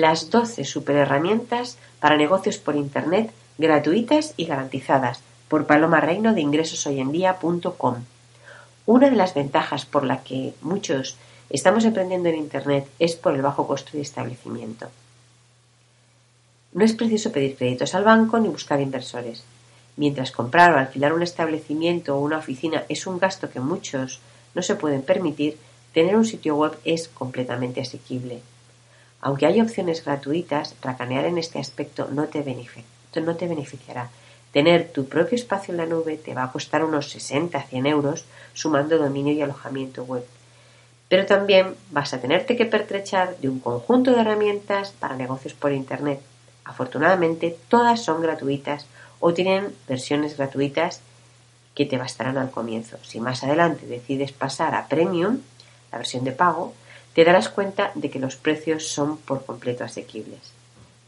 las 12 superherramientas para negocios por Internet gratuitas y garantizadas por Paloma Reino de ingresoshoyendía.com. Una de las ventajas por la que muchos estamos emprendiendo en Internet es por el bajo costo de establecimiento. No es preciso pedir créditos al banco ni buscar inversores. Mientras comprar o alquilar un establecimiento o una oficina es un gasto que muchos no se pueden permitir, tener un sitio web es completamente asequible. Aunque hay opciones gratuitas, racanear en este aspecto no te, no te beneficiará. Tener tu propio espacio en la nube te va a costar unos 60 100 euros sumando dominio y alojamiento web. Pero también vas a tenerte que pertrechar de un conjunto de herramientas para negocios por Internet Afortunadamente, todas son gratuitas o tienen versiones gratuitas que te bastarán al comienzo. Si más adelante decides pasar a Premium, la versión de pago, te darás cuenta de que los precios son por completo asequibles.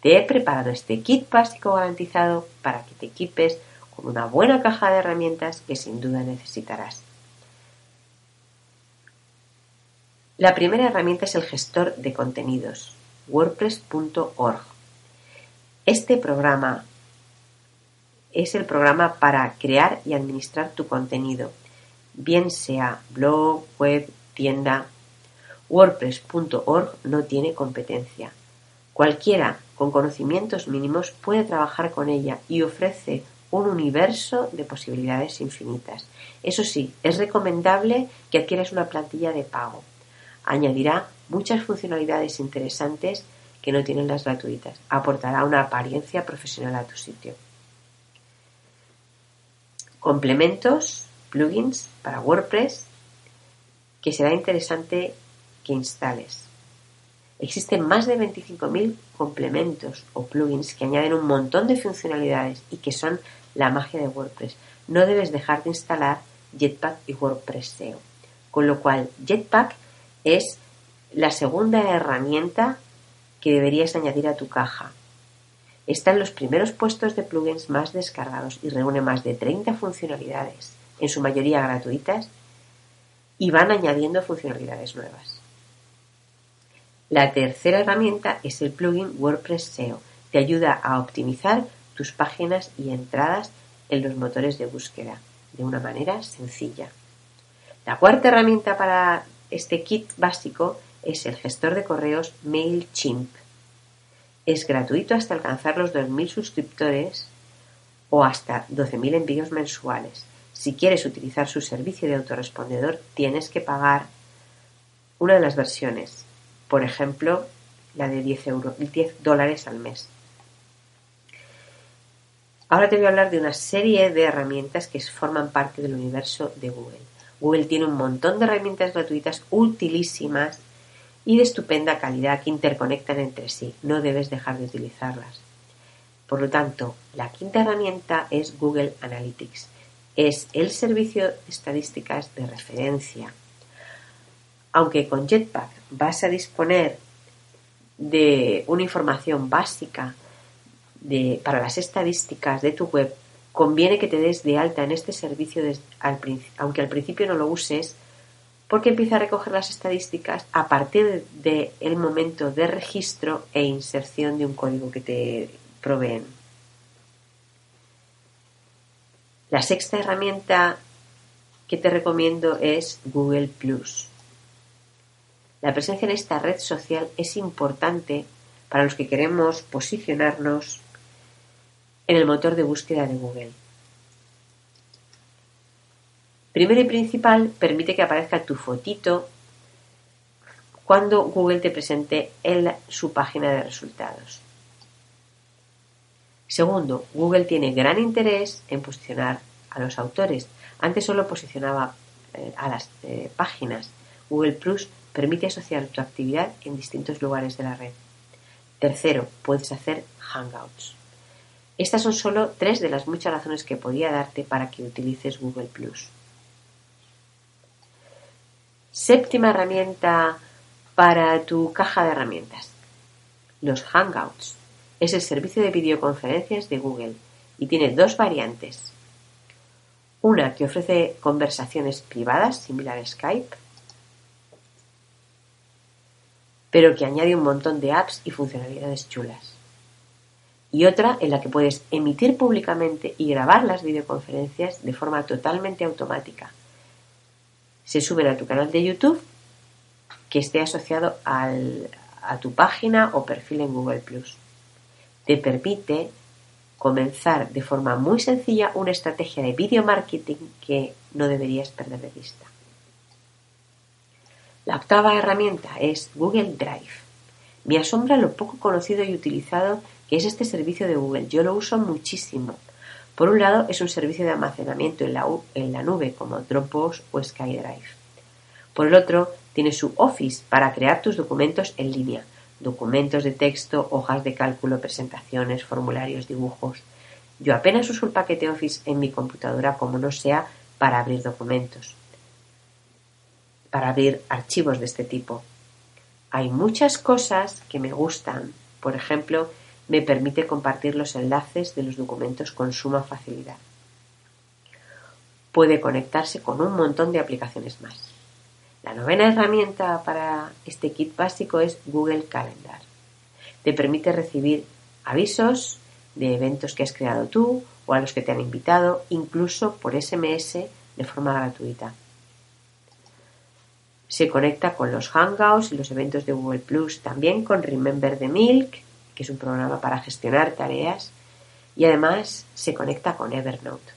Te he preparado este kit básico garantizado para que te equipes con una buena caja de herramientas que sin duda necesitarás. La primera herramienta es el gestor de contenidos, wordpress.org. Este programa es el programa para crear y administrar tu contenido, bien sea blog, web, tienda. WordPress.org no tiene competencia. Cualquiera con conocimientos mínimos puede trabajar con ella y ofrece un universo de posibilidades infinitas. Eso sí, es recomendable que adquieras una plantilla de pago. Añadirá muchas funcionalidades interesantes que no tienen las gratuitas. Aportará una apariencia profesional a tu sitio. Complementos, plugins para WordPress que será interesante que instales. Existen más de 25.000 complementos o plugins que añaden un montón de funcionalidades y que son la magia de WordPress. No debes dejar de instalar Jetpack y WordPress SEO. Con lo cual, Jetpack es la segunda herramienta que deberías añadir a tu caja. Está en los primeros puestos de plugins más descargados y reúne más de 30 funcionalidades, en su mayoría gratuitas, y van añadiendo funcionalidades nuevas. La tercera herramienta es el plugin WordPress SEO. Te ayuda a optimizar tus páginas y entradas en los motores de búsqueda de una manera sencilla. La cuarta herramienta para este kit básico es el gestor de correos MailChimp. Es gratuito hasta alcanzar los 2.000 suscriptores o hasta 12.000 envíos mensuales. Si quieres utilizar su servicio de autorrespondedor, tienes que pagar una de las versiones, por ejemplo, la de 10, 10 dólares al mes. Ahora te voy a hablar de una serie de herramientas que forman parte del universo de Google. Google tiene un montón de herramientas gratuitas utilísimas y de estupenda calidad que interconectan entre sí. No debes dejar de utilizarlas. Por lo tanto, la quinta herramienta es Google Analytics. Es el servicio de estadísticas de referencia. Aunque con Jetpack vas a disponer de una información básica para las estadísticas de tu web, conviene que te des de alta en este servicio, aunque al principio no lo uses, porque empieza a recoger las estadísticas a partir del momento de registro e inserción de un código que te proveen. La sexta herramienta que te recomiendo es Google Plus. La presencia en esta red social es importante para los que queremos posicionarnos en el motor de búsqueda de Google. Primero y principal, permite que aparezca tu fotito cuando Google te presente en su página de resultados. Segundo, Google tiene gran interés en posicionar a los autores. Antes solo posicionaba eh, a las eh, páginas. Google Plus permite asociar tu actividad en distintos lugares de la red. Tercero, puedes hacer Hangouts. Estas son solo tres de las muchas razones que podía darte para que utilices Google Plus. Séptima herramienta para tu caja de herramientas. Los Hangouts. Es el servicio de videoconferencias de Google y tiene dos variantes. Una que ofrece conversaciones privadas similar a Skype pero que añade un montón de apps y funcionalidades chulas. Y otra en la que puedes emitir públicamente y grabar las videoconferencias de forma totalmente automática. Se suben a tu canal de YouTube que esté asociado a tu página o perfil en Google ⁇ Te permite comenzar de forma muy sencilla una estrategia de video marketing que no deberías perder de vista. La octava herramienta es Google Drive. Me asombra lo poco conocido y utilizado que es este servicio de Google. Yo lo uso muchísimo. Por un lado, es un servicio de almacenamiento en la, en la nube como Dropbox o SkyDrive. Por el otro, tiene su Office para crear tus documentos en línea, documentos de texto, hojas de cálculo, presentaciones, formularios, dibujos. Yo apenas uso el paquete Office en mi computadora como no sea para abrir documentos para abrir archivos de este tipo. Hay muchas cosas que me gustan. Por ejemplo, me permite compartir los enlaces de los documentos con suma facilidad. Puede conectarse con un montón de aplicaciones más. La novena herramienta para este kit básico es Google Calendar. Te permite recibir avisos de eventos que has creado tú o a los que te han invitado, incluso por SMS de forma gratuita. Se conecta con los Hangouts y los eventos de Google Plus, también con Remember the Milk, que es un programa para gestionar tareas, y además se conecta con Evernote.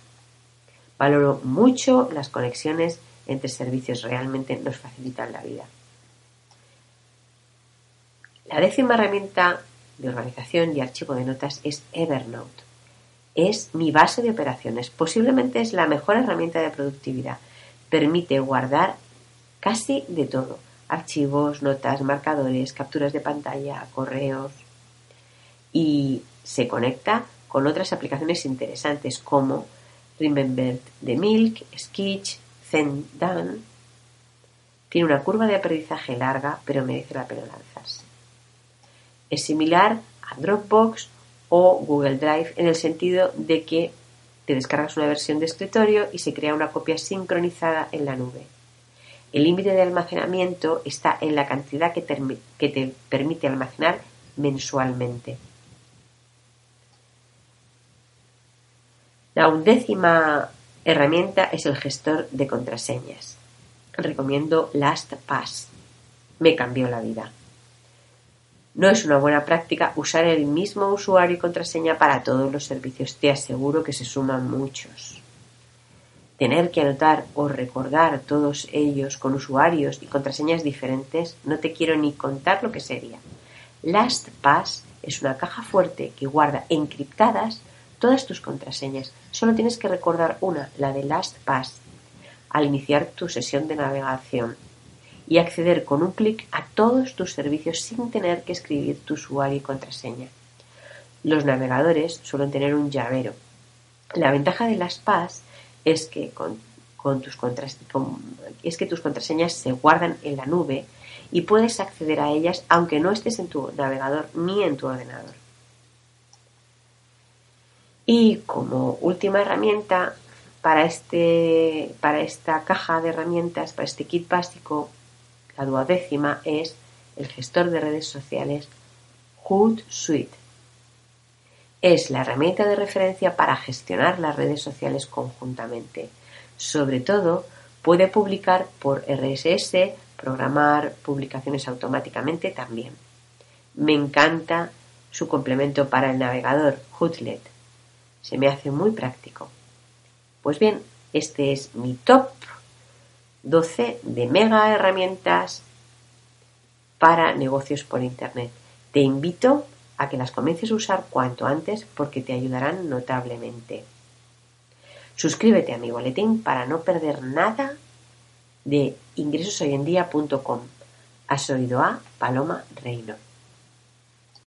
Valoro mucho las conexiones entre servicios, realmente nos facilitan la vida. La décima herramienta de organización y archivo de notas es Evernote. Es mi base de operaciones, posiblemente es la mejor herramienta de productividad. Permite guardar casi de todo. Archivos, notas, marcadores, capturas de pantalla, correos. Y se conecta con otras aplicaciones interesantes como Remember the Milk, Sketch, Zendan. Tiene una curva de aprendizaje larga, pero merece la pena lanzarse. Es similar a Dropbox o Google Drive en el sentido de que te descargas una versión de escritorio y se crea una copia sincronizada en la nube. El límite de almacenamiento está en la cantidad que te, permite almacenar mensualmente. La undécima herramienta es el gestor de contraseñas. Recomiendo LastPass. Me cambió la vida. No es una buena práctica usar el mismo usuario y contraseña para todos los servicios. Te aseguro que se suman muchos tener que anotar o recordar todos ellos con usuarios y contraseñas diferentes, no te quiero ni contar lo que sería. LastPass es una caja fuerte que guarda encriptadas todas tus contraseñas. Solo tienes que recordar una, la de LastPass, al iniciar tu sesión de navegación y acceder con un clic a todos tus servicios sin tener que escribir tu usuario y contraseña. Los navegadores suelen tener un llavero. La ventaja de LastPass es que con, tus es que tus contraseñas se guardan en la nube y puedes acceder a ellas aunque no estés en tu navegador ni en tu ordenador. Y como última herramienta para, este, para esta caja de herramientas, para este kit básico, la duodécima es el gestor de redes sociales Hootsuite es la herramienta de referencia para gestionar las redes sociales conjuntamente. Sobre todo, puede publicar por RSS, programar publicaciones automáticamente también. Me encanta su complemento para el navegador Hootlet. Se me hace muy práctico. Pues bien, este es mi top 12 de mega herramientas para negocios por Internet. Te invito a que las comiences a usar cuanto antes porque te ayudarán notablemente. Suscríbete a mi boletín para no perder nada de ingresoshoyendia.com. Has oído a Paloma Reino.